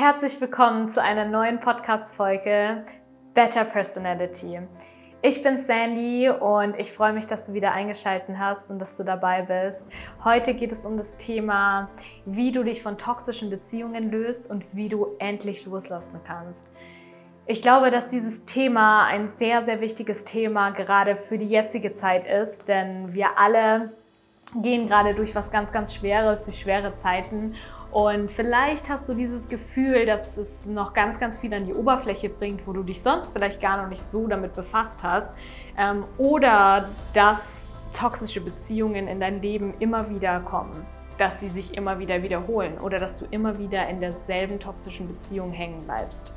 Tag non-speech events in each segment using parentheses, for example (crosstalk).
Herzlich willkommen zu einer neuen Podcast-Folge Better Personality. Ich bin Sandy und ich freue mich, dass du wieder eingeschaltet hast und dass du dabei bist. Heute geht es um das Thema, wie du dich von toxischen Beziehungen löst und wie du endlich loslassen kannst. Ich glaube, dass dieses Thema ein sehr, sehr wichtiges Thema gerade für die jetzige Zeit ist, denn wir alle gehen gerade durch was ganz, ganz Schweres, durch schwere Zeiten und vielleicht hast du dieses Gefühl, dass es noch ganz, ganz viel an die Oberfläche bringt, wo du dich sonst vielleicht gar noch nicht so damit befasst hast. Ähm, oder dass toxische Beziehungen in dein Leben immer wieder kommen, dass sie sich immer wieder wiederholen oder dass du immer wieder in derselben toxischen Beziehung hängen bleibst.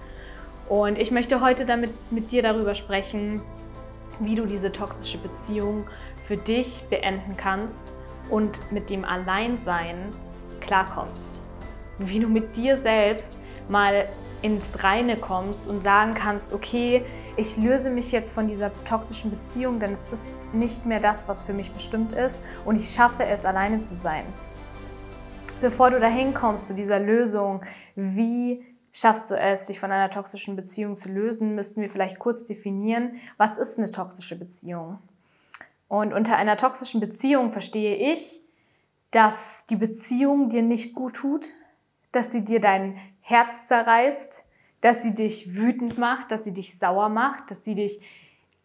Und ich möchte heute damit mit dir darüber sprechen, wie du diese toxische Beziehung für dich beenden kannst und mit dem Alleinsein klarkommst. Wie du mit dir selbst mal ins Reine kommst und sagen kannst, okay, ich löse mich jetzt von dieser toxischen Beziehung, denn es ist nicht mehr das, was für mich bestimmt ist und ich schaffe es, alleine zu sein. Bevor du dahin kommst zu dieser Lösung, wie schaffst du es, dich von einer toxischen Beziehung zu lösen, müssten wir vielleicht kurz definieren, was ist eine toxische Beziehung? Und unter einer toxischen Beziehung verstehe ich, dass die Beziehung dir nicht gut tut, dass sie dir dein Herz zerreißt, dass sie dich wütend macht, dass sie dich sauer macht, dass sie dich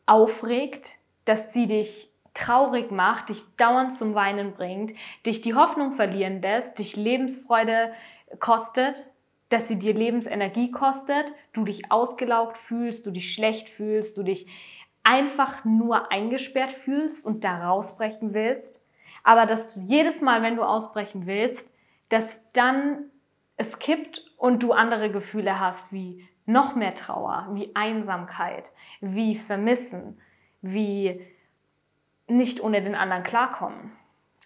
aufregt, dass sie dich traurig macht, dich dauernd zum Weinen bringt, dich die Hoffnung verlieren lässt, dich Lebensfreude kostet, dass sie dir Lebensenergie kostet, du dich ausgelaugt fühlst, du dich schlecht fühlst, du dich einfach nur eingesperrt fühlst und da rausbrechen willst, aber dass jedes Mal, wenn du ausbrechen willst, dass dann es kippt und du andere Gefühle hast wie noch mehr Trauer, wie Einsamkeit, wie Vermissen, wie nicht ohne den anderen klarkommen.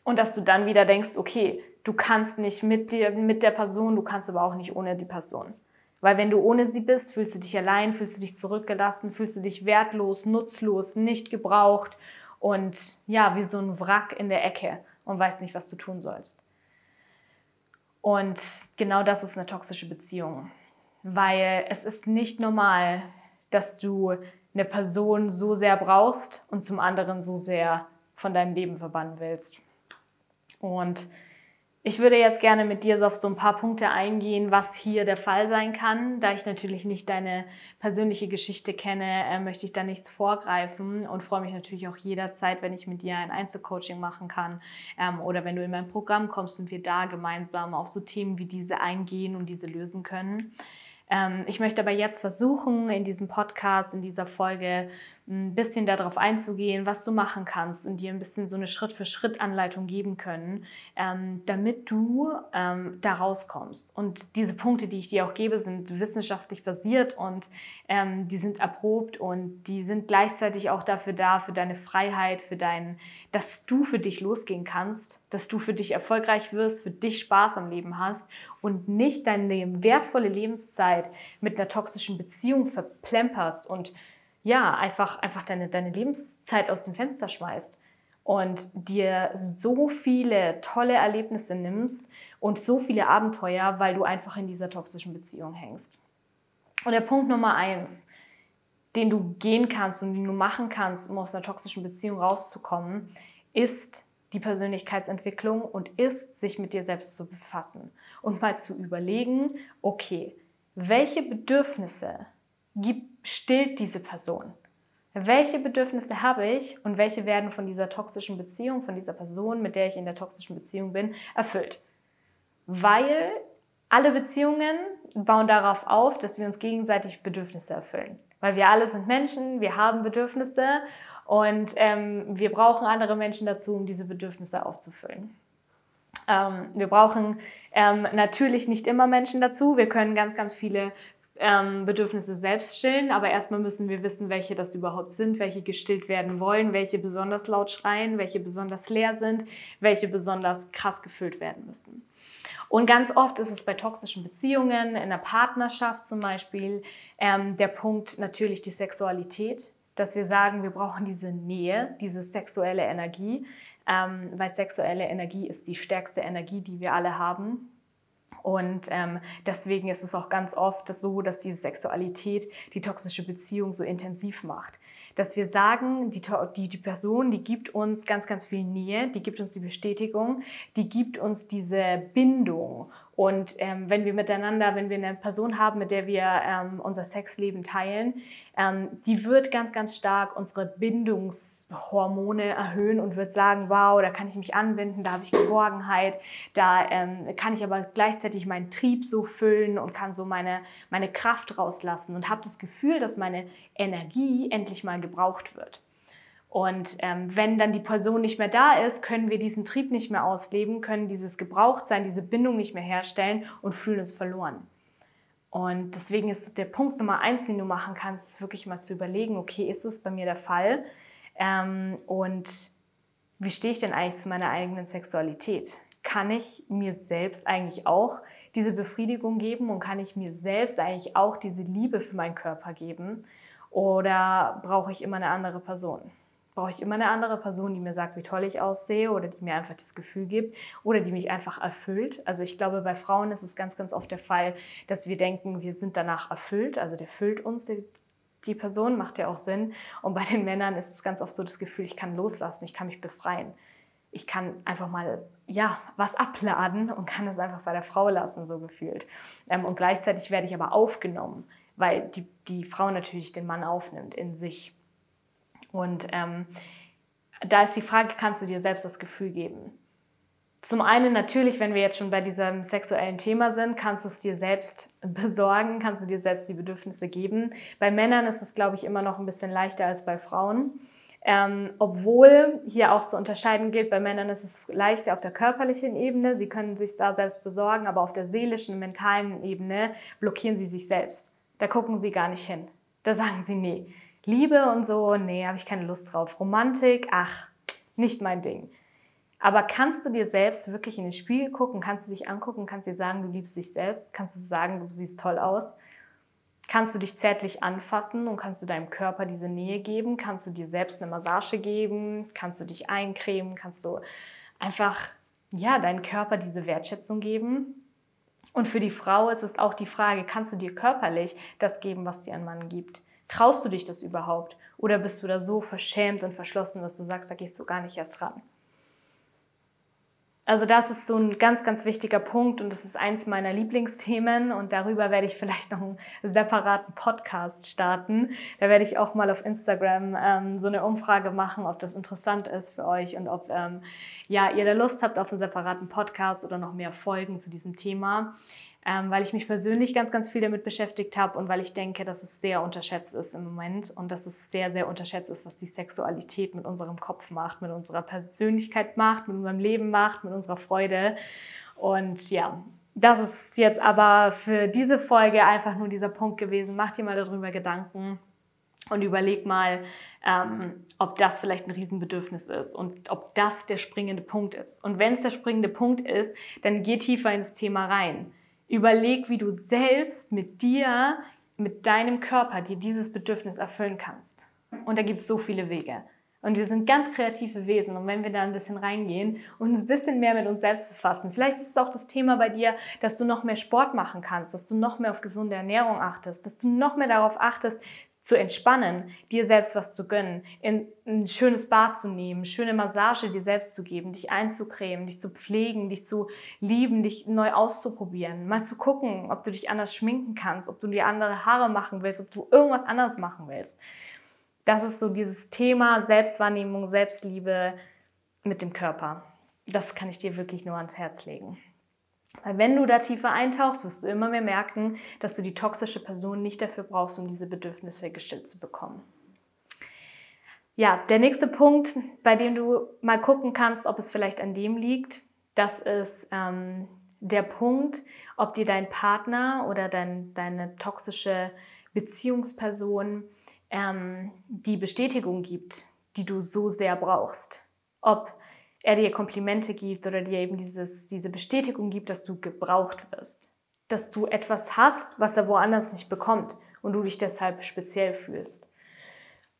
Und dass du dann wieder denkst, okay, du kannst nicht mit, dir, mit der Person, du kannst aber auch nicht ohne die Person. Weil wenn du ohne sie bist, fühlst du dich allein, fühlst du dich zurückgelassen, fühlst du dich wertlos, nutzlos, nicht gebraucht und ja, wie so ein Wrack in der Ecke und weißt nicht, was du tun sollst. Und genau das ist eine toxische Beziehung, weil es ist nicht normal, dass du eine Person so sehr brauchst und zum anderen so sehr von deinem Leben verbannen willst. Und ich würde jetzt gerne mit dir auf so ein paar Punkte eingehen, was hier der Fall sein kann. Da ich natürlich nicht deine persönliche Geschichte kenne, äh, möchte ich da nichts vorgreifen und freue mich natürlich auch jederzeit, wenn ich mit dir ein Einzelcoaching machen kann ähm, oder wenn du in mein Programm kommst und wir da gemeinsam auf so Themen wie diese eingehen und diese lösen können. Ähm, ich möchte aber jetzt versuchen, in diesem Podcast, in dieser Folge ein bisschen darauf einzugehen, was du machen kannst und dir ein bisschen so eine Schritt-für-Schritt-Anleitung geben können, ähm, damit du ähm, da rauskommst. Und diese Punkte, die ich dir auch gebe, sind wissenschaftlich basiert und ähm, die sind erprobt und die sind gleichzeitig auch dafür da, für deine Freiheit, für dein, dass du für dich losgehen kannst, dass du für dich erfolgreich wirst, für dich Spaß am Leben hast und nicht deine wertvolle Lebenszeit mit einer toxischen Beziehung verplemperst und ja, einfach, einfach deine, deine Lebenszeit aus dem Fenster schmeißt und dir so viele tolle Erlebnisse nimmst und so viele Abenteuer, weil du einfach in dieser toxischen Beziehung hängst. Und der Punkt Nummer eins, den du gehen kannst und den du machen kannst, um aus einer toxischen Beziehung rauszukommen, ist die Persönlichkeitsentwicklung und ist, sich mit dir selbst zu befassen und mal zu überlegen, okay, welche Bedürfnisse gibt stillt diese Person? Welche Bedürfnisse habe ich und welche werden von dieser toxischen Beziehung, von dieser Person, mit der ich in der toxischen Beziehung bin, erfüllt? Weil alle Beziehungen bauen darauf auf, dass wir uns gegenseitig Bedürfnisse erfüllen. Weil wir alle sind Menschen, wir haben Bedürfnisse und ähm, wir brauchen andere Menschen dazu, um diese Bedürfnisse aufzufüllen. Ähm, wir brauchen ähm, natürlich nicht immer Menschen dazu. Wir können ganz, ganz viele ähm, Bedürfnisse selbst stillen, aber erstmal müssen wir wissen, welche das überhaupt sind, welche gestillt werden wollen, welche besonders laut schreien, welche besonders leer sind, welche besonders krass gefüllt werden müssen. Und ganz oft ist es bei toxischen Beziehungen, in der Partnerschaft zum Beispiel, ähm, der Punkt natürlich die Sexualität, dass wir sagen, wir brauchen diese Nähe, diese sexuelle Energie, ähm, weil sexuelle Energie ist die stärkste Energie, die wir alle haben. Und ähm, deswegen ist es auch ganz oft so, dass diese Sexualität die toxische Beziehung so intensiv macht. Dass wir sagen, die, die, die Person, die gibt uns ganz, ganz viel Nähe, die gibt uns die Bestätigung, die gibt uns diese Bindung. Und ähm, wenn wir miteinander, wenn wir eine Person haben, mit der wir ähm, unser Sexleben teilen, ähm, die wird ganz, ganz stark unsere Bindungshormone erhöhen und wird sagen, wow, da kann ich mich anbinden, da habe ich Geborgenheit, da ähm, kann ich aber gleichzeitig meinen Trieb so füllen und kann so meine, meine Kraft rauslassen und habe das Gefühl, dass meine Energie endlich mal gebraucht wird. Und ähm, wenn dann die Person nicht mehr da ist, können wir diesen Trieb nicht mehr ausleben, können dieses Gebrauchtsein, diese Bindung nicht mehr herstellen und fühlen uns verloren. Und deswegen ist der Punkt Nummer eins, den du machen kannst, ist wirklich mal zu überlegen, okay, ist es bei mir der Fall? Ähm, und wie stehe ich denn eigentlich zu meiner eigenen Sexualität? Kann ich mir selbst eigentlich auch diese Befriedigung geben und kann ich mir selbst eigentlich auch diese Liebe für meinen Körper geben? Oder brauche ich immer eine andere Person? Brauche ich immer eine andere Person, die mir sagt, wie toll ich aussehe oder die mir einfach das Gefühl gibt oder die mich einfach erfüllt. Also ich glaube, bei Frauen ist es ganz, ganz oft der Fall, dass wir denken, wir sind danach erfüllt. Also der füllt uns, die, die Person, macht ja auch Sinn. Und bei den Männern ist es ganz oft so das Gefühl, ich kann loslassen, ich kann mich befreien. Ich kann einfach mal ja, was abladen und kann es einfach bei der Frau lassen, so gefühlt. Ähm, und gleichzeitig werde ich aber aufgenommen, weil die, die Frau natürlich den Mann aufnimmt in sich. Und ähm, da ist die Frage, kannst du dir selbst das Gefühl geben? Zum einen natürlich, wenn wir jetzt schon bei diesem sexuellen Thema sind, kannst du es dir selbst (laughs) besorgen, kannst du dir selbst die Bedürfnisse geben. Bei Männern ist es, glaube ich, immer noch ein bisschen leichter als bei Frauen. Ähm, obwohl hier auch zu unterscheiden gilt, bei Männern ist es leichter auf der körperlichen Ebene, sie können sich da selbst besorgen, aber auf der seelischen, mentalen Ebene blockieren sie sich selbst. Da gucken sie gar nicht hin. Da sagen sie, nee, Liebe und so, nee, habe ich keine Lust drauf. Romantik, ach, nicht mein Ding. Aber kannst du dir selbst wirklich in den Spiegel gucken, kannst du dich angucken, kannst dir sagen, du liebst dich selbst, kannst du sagen, du siehst toll aus, kannst du dich zärtlich anfassen und kannst du deinem Körper diese Nähe geben, kannst du dir selbst eine Massage geben, kannst du dich eincremen, kannst du einfach ja, deinem Körper diese Wertschätzung geben. Und für die Frau ist es auch die Frage, kannst du dir körperlich das geben, was dir ein Mann gibt? Traust du dich das überhaupt? Oder bist du da so verschämt und verschlossen, dass du sagst, da gehst du gar nicht erst ran? Also das ist so ein ganz, ganz wichtiger Punkt und das ist eins meiner Lieblingsthemen und darüber werde ich vielleicht noch einen separaten Podcast starten. Da werde ich auch mal auf Instagram ähm, so eine Umfrage machen, ob das interessant ist für euch und ob ähm, ja, ihr da Lust habt auf einen separaten Podcast oder noch mehr Folgen zu diesem Thema ähm, weil ich mich persönlich ganz, ganz viel damit beschäftigt habe und weil ich denke, dass es sehr unterschätzt ist im Moment und dass es sehr, sehr unterschätzt ist, was die Sexualität mit unserem Kopf macht, mit unserer Persönlichkeit macht, mit unserem Leben macht, mit unserer Freude. Und ja, das ist jetzt aber für diese Folge einfach nur dieser Punkt gewesen. Mach dir mal darüber Gedanken und überleg mal, ähm, ob das vielleicht ein Riesenbedürfnis ist und ob das der springende Punkt ist. Und wenn es der springende Punkt ist, dann geh tiefer ins Thema rein. Überleg, wie du selbst mit dir, mit deinem Körper dir dieses Bedürfnis erfüllen kannst. Und da gibt es so viele Wege. Und wir sind ganz kreative Wesen. Und wenn wir da ein bisschen reingehen und uns ein bisschen mehr mit uns selbst befassen, vielleicht ist es auch das Thema bei dir, dass du noch mehr Sport machen kannst, dass du noch mehr auf gesunde Ernährung achtest, dass du noch mehr darauf achtest, zu entspannen, dir selbst was zu gönnen, in ein schönes Bad zu nehmen, schöne Massage dir selbst zu geben, dich einzucremen, dich zu pflegen, dich zu lieben, dich neu auszuprobieren, mal zu gucken, ob du dich anders schminken kannst, ob du dir andere Haare machen willst, ob du irgendwas anderes machen willst. Das ist so dieses Thema Selbstwahrnehmung, Selbstliebe mit dem Körper. Das kann ich dir wirklich nur ans Herz legen. Weil wenn du da tiefer eintauchst, wirst du immer mehr merken, dass du die toxische Person nicht dafür brauchst, um diese Bedürfnisse gestillt zu bekommen. Ja, der nächste Punkt, bei dem du mal gucken kannst, ob es vielleicht an dem liegt, das ist ähm, der Punkt, ob dir dein Partner oder dein, deine toxische Beziehungsperson ähm, die Bestätigung gibt, die du so sehr brauchst. Ob er dir Komplimente gibt oder dir eben dieses, diese Bestätigung gibt, dass du gebraucht wirst. Dass du etwas hast, was er woanders nicht bekommt und du dich deshalb speziell fühlst.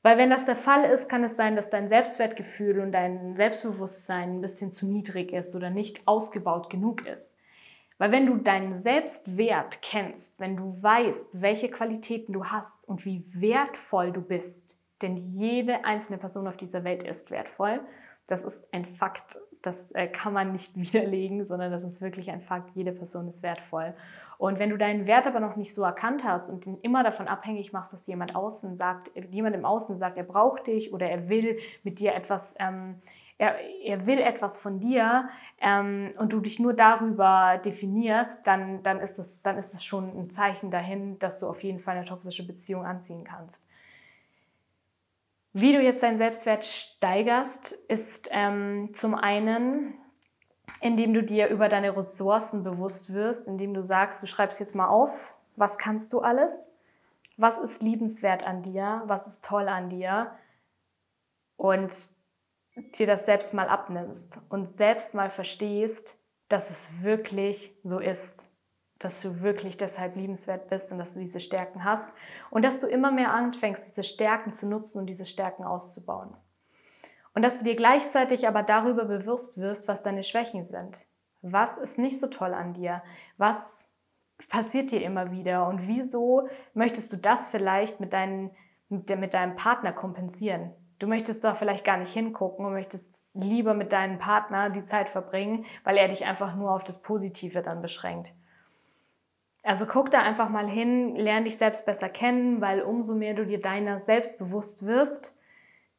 Weil wenn das der Fall ist, kann es sein, dass dein Selbstwertgefühl und dein Selbstbewusstsein ein bisschen zu niedrig ist oder nicht ausgebaut genug ist. Weil wenn du deinen Selbstwert kennst, wenn du weißt, welche Qualitäten du hast und wie wertvoll du bist, denn jede einzelne Person auf dieser Welt ist wertvoll, das ist ein Fakt, das äh, kann man nicht (laughs) widerlegen, sondern das ist wirklich ein Fakt, jede Person ist wertvoll. Und wenn du deinen Wert aber noch nicht so erkannt hast und ihn immer davon abhängig machst, dass jemand außen sagt, jemand im Außen sagt, er braucht dich oder er will mit dir etwas ähm, er, er will etwas von dir ähm, und du dich nur darüber definierst, dann, dann, ist das, dann ist das schon ein Zeichen dahin, dass du auf jeden Fall eine toxische Beziehung anziehen kannst. Wie du jetzt deinen Selbstwert steigerst, ist ähm, zum einen, indem du dir über deine Ressourcen bewusst wirst, indem du sagst, du schreibst jetzt mal auf, was kannst du alles, was ist liebenswert an dir, was ist toll an dir? Und dir das selbst mal abnimmst und selbst mal verstehst, dass es wirklich so ist, dass du wirklich deshalb liebenswert bist und dass du diese Stärken hast und dass du immer mehr anfängst, diese Stärken zu nutzen und diese Stärken auszubauen. Und dass du dir gleichzeitig aber darüber bewusst wirst, was deine Schwächen sind. Was ist nicht so toll an dir? Was passiert dir immer wieder? Und wieso möchtest du das vielleicht mit, deinen, mit deinem Partner kompensieren? Du möchtest da vielleicht gar nicht hingucken und möchtest lieber mit deinem Partner die Zeit verbringen, weil er dich einfach nur auf das Positive dann beschränkt. Also guck da einfach mal hin, lerne dich selbst besser kennen, weil umso mehr du dir deiner selbst bewusst wirst,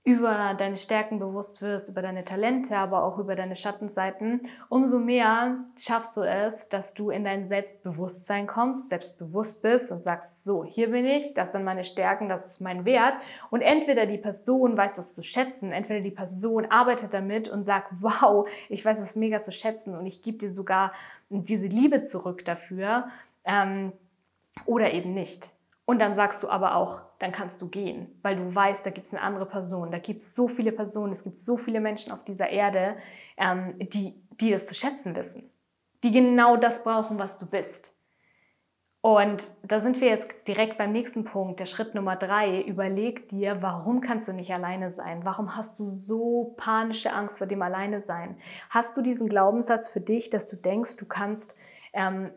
über deine Stärken bewusst wirst, über deine Talente, aber auch über deine Schattenseiten, umso mehr schaffst du es, dass du in dein Selbstbewusstsein kommst, selbstbewusst bist und sagst, so, hier bin ich, das sind meine Stärken, das ist mein Wert. Und entweder die Person weiß das zu schätzen, entweder die Person arbeitet damit und sagt, wow, ich weiß es mega zu schätzen und ich gebe dir sogar diese Liebe zurück dafür, ähm, oder eben nicht. Und dann sagst du aber auch, dann kannst du gehen, weil du weißt, da gibt es eine andere Person, da gibt es so viele Personen, es gibt so viele Menschen auf dieser Erde, ähm, die, die es zu schätzen wissen, die genau das brauchen, was du bist. Und da sind wir jetzt direkt beim nächsten Punkt, der Schritt Nummer drei. Überleg dir, warum kannst du nicht alleine sein? Warum hast du so panische Angst vor dem Alleine sein? Hast du diesen Glaubenssatz für dich, dass du denkst, du kannst ähm,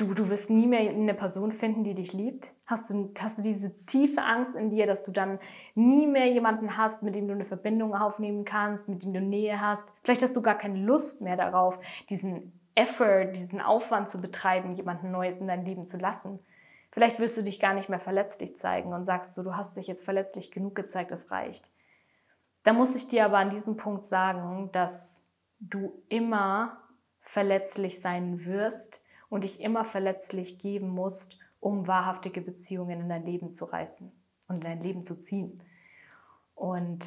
du, du wirst nie mehr eine Person finden, die dich liebt? Hast du, hast du diese tiefe Angst in dir, dass du dann nie mehr jemanden hast, mit dem du eine Verbindung aufnehmen kannst, mit dem du Nähe hast? Vielleicht hast du gar keine Lust mehr darauf, diesen Effort, diesen Aufwand zu betreiben, jemanden Neues in dein Leben zu lassen. Vielleicht willst du dich gar nicht mehr verletzlich zeigen und sagst so, du hast dich jetzt verletzlich genug gezeigt, es reicht. Da muss ich dir aber an diesem Punkt sagen, dass du immer verletzlich sein wirst, und dich immer verletzlich geben musst, um wahrhaftige Beziehungen in dein Leben zu reißen und in dein Leben zu ziehen. Und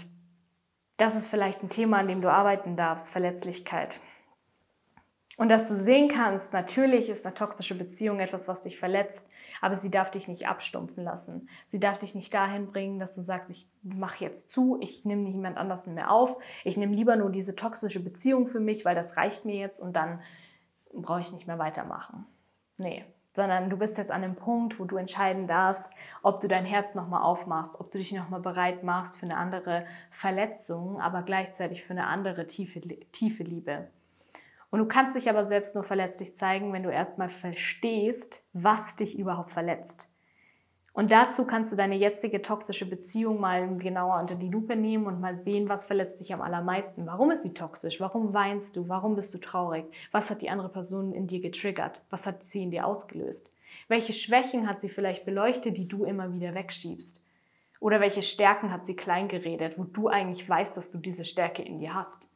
das ist vielleicht ein Thema, an dem du arbeiten darfst, Verletzlichkeit. Und dass du sehen kannst, natürlich ist eine toxische Beziehung etwas, was dich verletzt, aber sie darf dich nicht abstumpfen lassen. Sie darf dich nicht dahin bringen, dass du sagst, ich mache jetzt zu, ich nehme niemand anders mehr auf, ich nehme lieber nur diese toxische Beziehung für mich, weil das reicht mir jetzt und dann brauche ich nicht mehr weitermachen. Nee, sondern du bist jetzt an einem Punkt, wo du entscheiden darfst, ob du dein Herz nochmal aufmachst, ob du dich nochmal bereit machst für eine andere Verletzung, aber gleichzeitig für eine andere tiefe, tiefe Liebe. Und du kannst dich aber selbst nur verletzlich zeigen, wenn du erstmal verstehst, was dich überhaupt verletzt. Und dazu kannst du deine jetzige toxische Beziehung mal genauer unter die Lupe nehmen und mal sehen, was verletzt dich am allermeisten. Warum ist sie toxisch? Warum weinst du? Warum bist du traurig? Was hat die andere Person in dir getriggert? Was hat sie in dir ausgelöst? Welche Schwächen hat sie vielleicht beleuchtet, die du immer wieder wegschiebst? Oder welche Stärken hat sie kleingeredet, wo du eigentlich weißt, dass du diese Stärke in dir hast?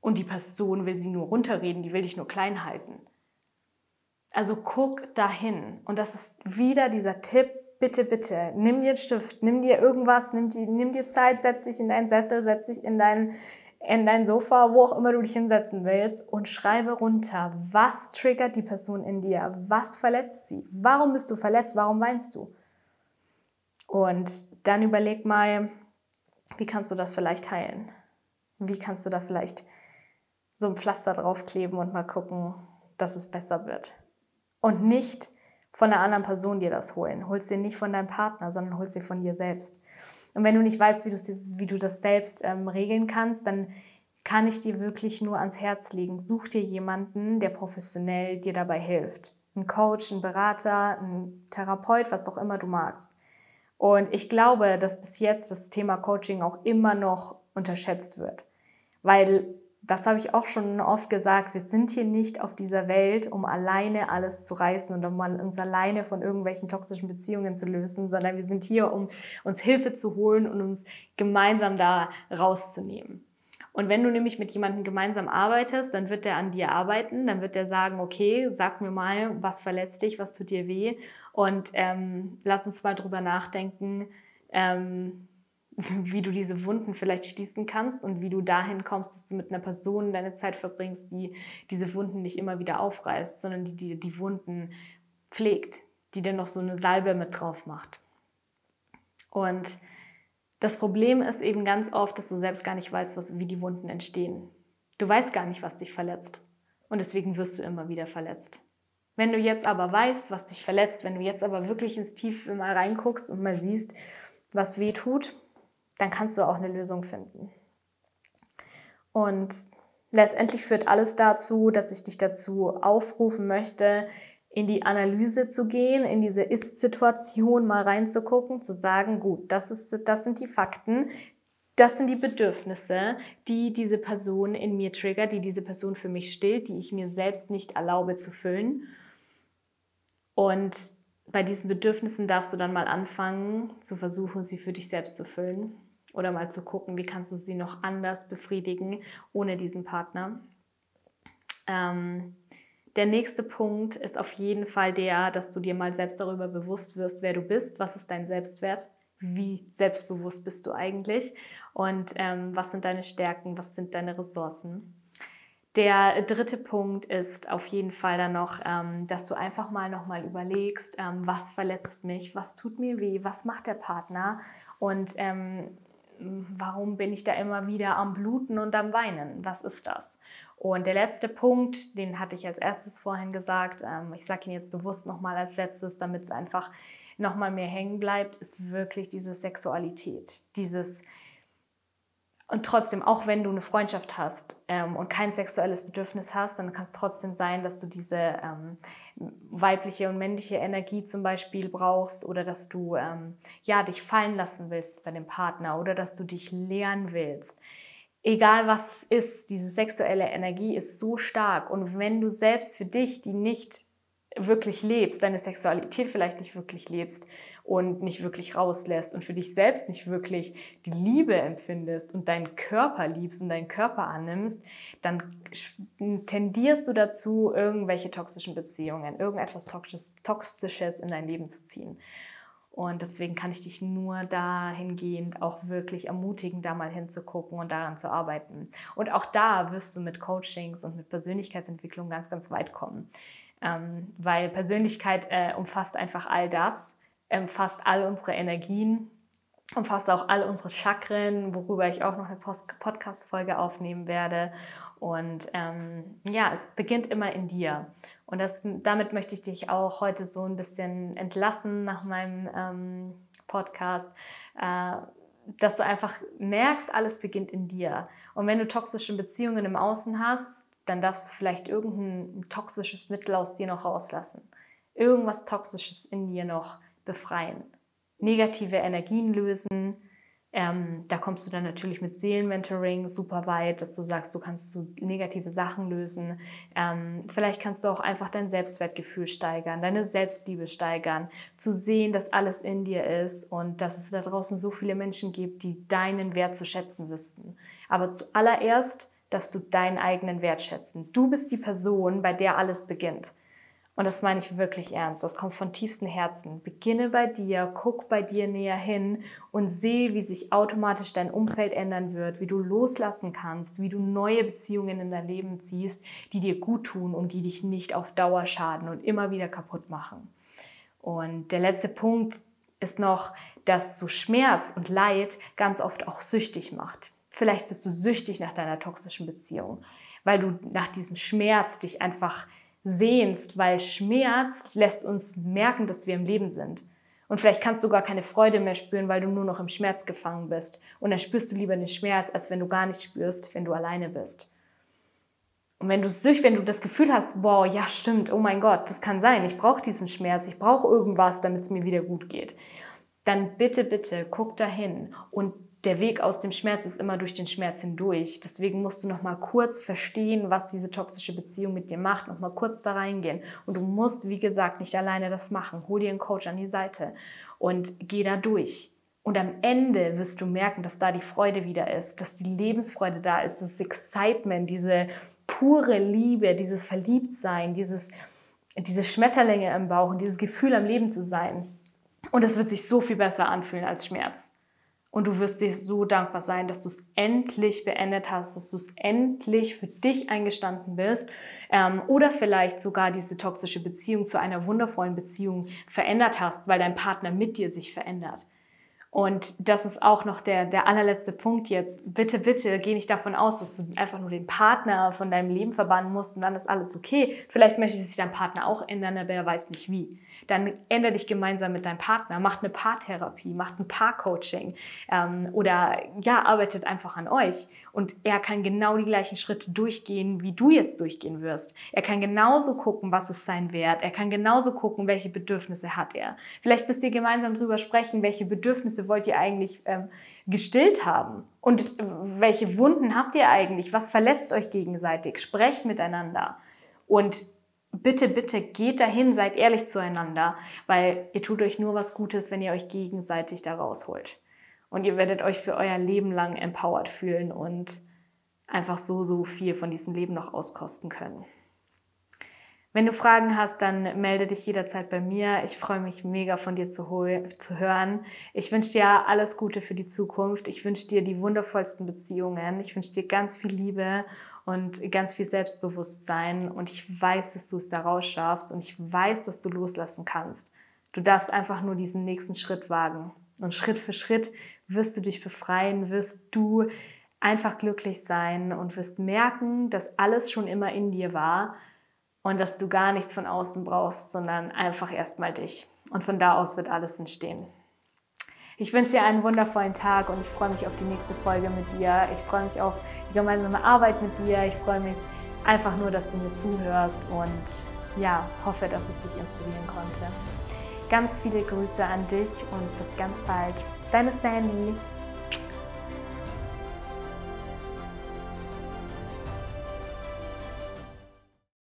Und die Person will sie nur runterreden, die will dich nur klein halten. Also guck dahin. Und das ist wieder dieser Tipp, bitte, bitte, nimm dir einen Stift, nimm dir irgendwas, nimm, die, nimm dir Zeit, setz dich in deinen Sessel, setz dich in dein, in dein Sofa, wo auch immer du dich hinsetzen willst und schreibe runter, was triggert die Person in dir, was verletzt sie, warum bist du verletzt, warum weinst du? Und dann überleg mal, wie kannst du das vielleicht heilen? Wie kannst du da vielleicht so ein Pflaster draufkleben und mal gucken, dass es besser wird? Und nicht von einer anderen Person dir das holen. Holst dir nicht von deinem Partner, sondern holst dir von dir selbst. Und wenn du nicht weißt, wie, wie du das selbst ähm, regeln kannst, dann kann ich dir wirklich nur ans Herz legen. Such dir jemanden, der professionell dir dabei hilft. Ein Coach, ein Berater, ein Therapeut, was auch immer du magst. Und ich glaube, dass bis jetzt das Thema Coaching auch immer noch unterschätzt wird. Weil, das habe ich auch schon oft gesagt, wir sind hier nicht auf dieser Welt, um alleine alles zu reißen und um uns alleine von irgendwelchen toxischen Beziehungen zu lösen, sondern wir sind hier, um uns Hilfe zu holen und uns gemeinsam da rauszunehmen. Und wenn du nämlich mit jemandem gemeinsam arbeitest, dann wird der an dir arbeiten, dann wird der sagen, okay, sag mir mal, was verletzt dich, was tut dir weh und ähm, lass uns mal drüber nachdenken, ähm, wie du diese Wunden vielleicht schließen kannst und wie du dahin kommst, dass du mit einer Person deine Zeit verbringst, die diese Wunden nicht immer wieder aufreißt, sondern die die, die Wunden pflegt, die dir noch so eine Salbe mit drauf macht. Und das Problem ist eben ganz oft, dass du selbst gar nicht weißt, was, wie die Wunden entstehen. Du weißt gar nicht, was dich verletzt. Und deswegen wirst du immer wieder verletzt. Wenn du jetzt aber weißt, was dich verletzt, wenn du jetzt aber wirklich ins Tiefe mal reinguckst und mal siehst, was weh tut, dann kannst du auch eine Lösung finden. Und letztendlich führt alles dazu, dass ich dich dazu aufrufen möchte, in die Analyse zu gehen, in diese Ist-Situation mal reinzugucken, zu sagen, gut, das, ist, das sind die Fakten, das sind die Bedürfnisse, die diese Person in mir triggert, die diese Person für mich stillt, die ich mir selbst nicht erlaube zu füllen. Und bei diesen Bedürfnissen darfst du dann mal anfangen, zu versuchen, sie für dich selbst zu füllen. Oder mal zu gucken, wie kannst du sie noch anders befriedigen ohne diesen Partner. Ähm, der nächste Punkt ist auf jeden Fall der, dass du dir mal selbst darüber bewusst wirst, wer du bist, was ist dein Selbstwert, wie selbstbewusst bist du eigentlich und ähm, was sind deine Stärken, was sind deine Ressourcen. Der dritte Punkt ist auf jeden Fall dann noch, ähm, dass du einfach mal nochmal überlegst, ähm, was verletzt mich, was tut mir weh, was macht der Partner und ähm, warum bin ich da immer wieder am Bluten und am Weinen? Was ist das? Und der letzte Punkt, den hatte ich als erstes vorhin gesagt, ich sage ihn jetzt bewusst nochmal als letztes, damit es einfach nochmal mehr hängen bleibt, ist wirklich diese Sexualität. Dieses, und trotzdem, auch wenn du eine Freundschaft hast ähm, und kein sexuelles Bedürfnis hast, dann kann es trotzdem sein, dass du diese ähm, weibliche und männliche Energie zum Beispiel brauchst oder dass du ähm, ja, dich fallen lassen willst bei dem Partner oder dass du dich lehren willst egal was ist, diese sexuelle Energie ist so stark. Und wenn du selbst für dich die nicht wirklich lebst, deine Sexualität vielleicht nicht wirklich lebst und nicht wirklich rauslässt und für dich selbst nicht wirklich die Liebe empfindest und deinen Körper liebst und deinen Körper annimmst, dann tendierst du dazu, irgendwelche toxischen Beziehungen, irgendetwas Toxisches in dein Leben zu ziehen. Und deswegen kann ich dich nur dahingehend auch wirklich ermutigen, da mal hinzugucken und daran zu arbeiten. Und auch da wirst du mit Coachings und mit Persönlichkeitsentwicklung ganz, ganz weit kommen. Ähm, weil Persönlichkeit äh, umfasst einfach all das, umfasst all unsere Energien, umfasst auch all unsere Chakren, worüber ich auch noch eine Podcast-Folge aufnehmen werde. Und ähm, ja, es beginnt immer in dir. Und das, damit möchte ich dich auch heute so ein bisschen entlassen nach meinem ähm, Podcast, äh, dass du einfach merkst, alles beginnt in dir. Und wenn du toxische Beziehungen im Außen hast, dann darfst du vielleicht irgendein toxisches Mittel aus dir noch rauslassen. Irgendwas Toxisches in dir noch befreien. Negative Energien lösen, ähm, da kommst du dann natürlich mit Seelenmentoring super weit, dass du sagst, du kannst so negative Sachen lösen. Ähm, vielleicht kannst du auch einfach dein Selbstwertgefühl steigern, deine Selbstliebe steigern, zu sehen, dass alles in dir ist und dass es da draußen so viele Menschen gibt, die deinen Wert zu schätzen wüssten. Aber zuallererst darfst du deinen eigenen Wert schätzen. Du bist die Person, bei der alles beginnt. Und das meine ich wirklich ernst. Das kommt von tiefstem Herzen. Beginne bei dir, guck bei dir näher hin und sehe, wie sich automatisch dein Umfeld ändern wird, wie du loslassen kannst, wie du neue Beziehungen in dein Leben ziehst, die dir gut tun und die dich nicht auf Dauer schaden und immer wieder kaputt machen. Und der letzte Punkt ist noch, dass so Schmerz und Leid ganz oft auch süchtig macht. Vielleicht bist du süchtig nach deiner toxischen Beziehung, weil du nach diesem Schmerz dich einfach sehnst, weil Schmerz lässt uns merken, dass wir im Leben sind. Und vielleicht kannst du gar keine Freude mehr spüren, weil du nur noch im Schmerz gefangen bist. Und dann spürst du lieber den Schmerz, als wenn du gar nicht spürst, wenn du alleine bist. Und wenn du süch, wenn du das Gefühl hast, wow, ja stimmt, oh mein Gott, das kann sein, ich brauche diesen Schmerz, ich brauche irgendwas, damit es mir wieder gut geht, dann bitte, bitte guck dahin und der Weg aus dem Schmerz ist immer durch den Schmerz hindurch. Deswegen musst du noch mal kurz verstehen, was diese toxische Beziehung mit dir macht, noch mal kurz da reingehen. Und du musst, wie gesagt, nicht alleine das machen. Hol dir einen Coach an die Seite und geh da durch. Und am Ende wirst du merken, dass da die Freude wieder ist, dass die Lebensfreude da ist, das Excitement, diese pure Liebe, dieses Verliebtsein, dieses, diese Schmetterlinge im Bauch und dieses Gefühl am Leben zu sein. Und es wird sich so viel besser anfühlen als Schmerz. Und du wirst dir so dankbar sein, dass du es endlich beendet hast, dass du es endlich für dich eingestanden bist ähm, oder vielleicht sogar diese toxische Beziehung zu einer wundervollen Beziehung verändert hast, weil dein Partner mit dir sich verändert. Und das ist auch noch der, der allerletzte Punkt jetzt. Bitte, bitte geh nicht davon aus, dass du einfach nur den Partner von deinem Leben verbannen musst und dann ist alles okay. Vielleicht möchte sich dein Partner auch ändern, aber er weiß nicht wie. Dann ändere dich gemeinsam mit deinem Partner, macht eine Paartherapie, macht ein Paarcoaching ähm, oder ja, arbeitet einfach an euch. Und er kann genau die gleichen Schritte durchgehen, wie du jetzt durchgehen wirst. Er kann genauso gucken, was ist sein Wert. Er kann genauso gucken, welche Bedürfnisse hat er. Vielleicht müsst ihr gemeinsam drüber sprechen, welche Bedürfnisse wollt ihr eigentlich ähm, gestillt haben? Und welche Wunden habt ihr eigentlich? Was verletzt euch gegenseitig? Sprecht miteinander. Und bitte, bitte geht dahin, seid ehrlich zueinander, weil ihr tut euch nur was Gutes, wenn ihr euch gegenseitig da rausholt. Und ihr werdet euch für euer Leben lang empowered fühlen und einfach so, so viel von diesem Leben noch auskosten können. Wenn du Fragen hast, dann melde dich jederzeit bei mir. Ich freue mich mega von dir zu, zu hören. Ich wünsche dir alles Gute für die Zukunft. Ich wünsche dir die wundervollsten Beziehungen. Ich wünsche dir ganz viel Liebe und ganz viel Selbstbewusstsein. Und ich weiß, dass du es da raus schaffst und ich weiß, dass du loslassen kannst. Du darfst einfach nur diesen nächsten Schritt wagen. Und Schritt für Schritt wirst du dich befreien, wirst du einfach glücklich sein und wirst merken, dass alles schon immer in dir war und dass du gar nichts von außen brauchst, sondern einfach erstmal dich. Und von da aus wird alles entstehen. Ich wünsche dir einen wundervollen Tag und ich freue mich auf die nächste Folge mit dir. Ich freue mich auf die gemeinsame Arbeit mit dir. Ich freue mich einfach nur, dass du mir zuhörst und ja, hoffe, dass ich dich inspirieren konnte. Ganz viele Grüße an dich und bis ganz bald. Deine Sandy.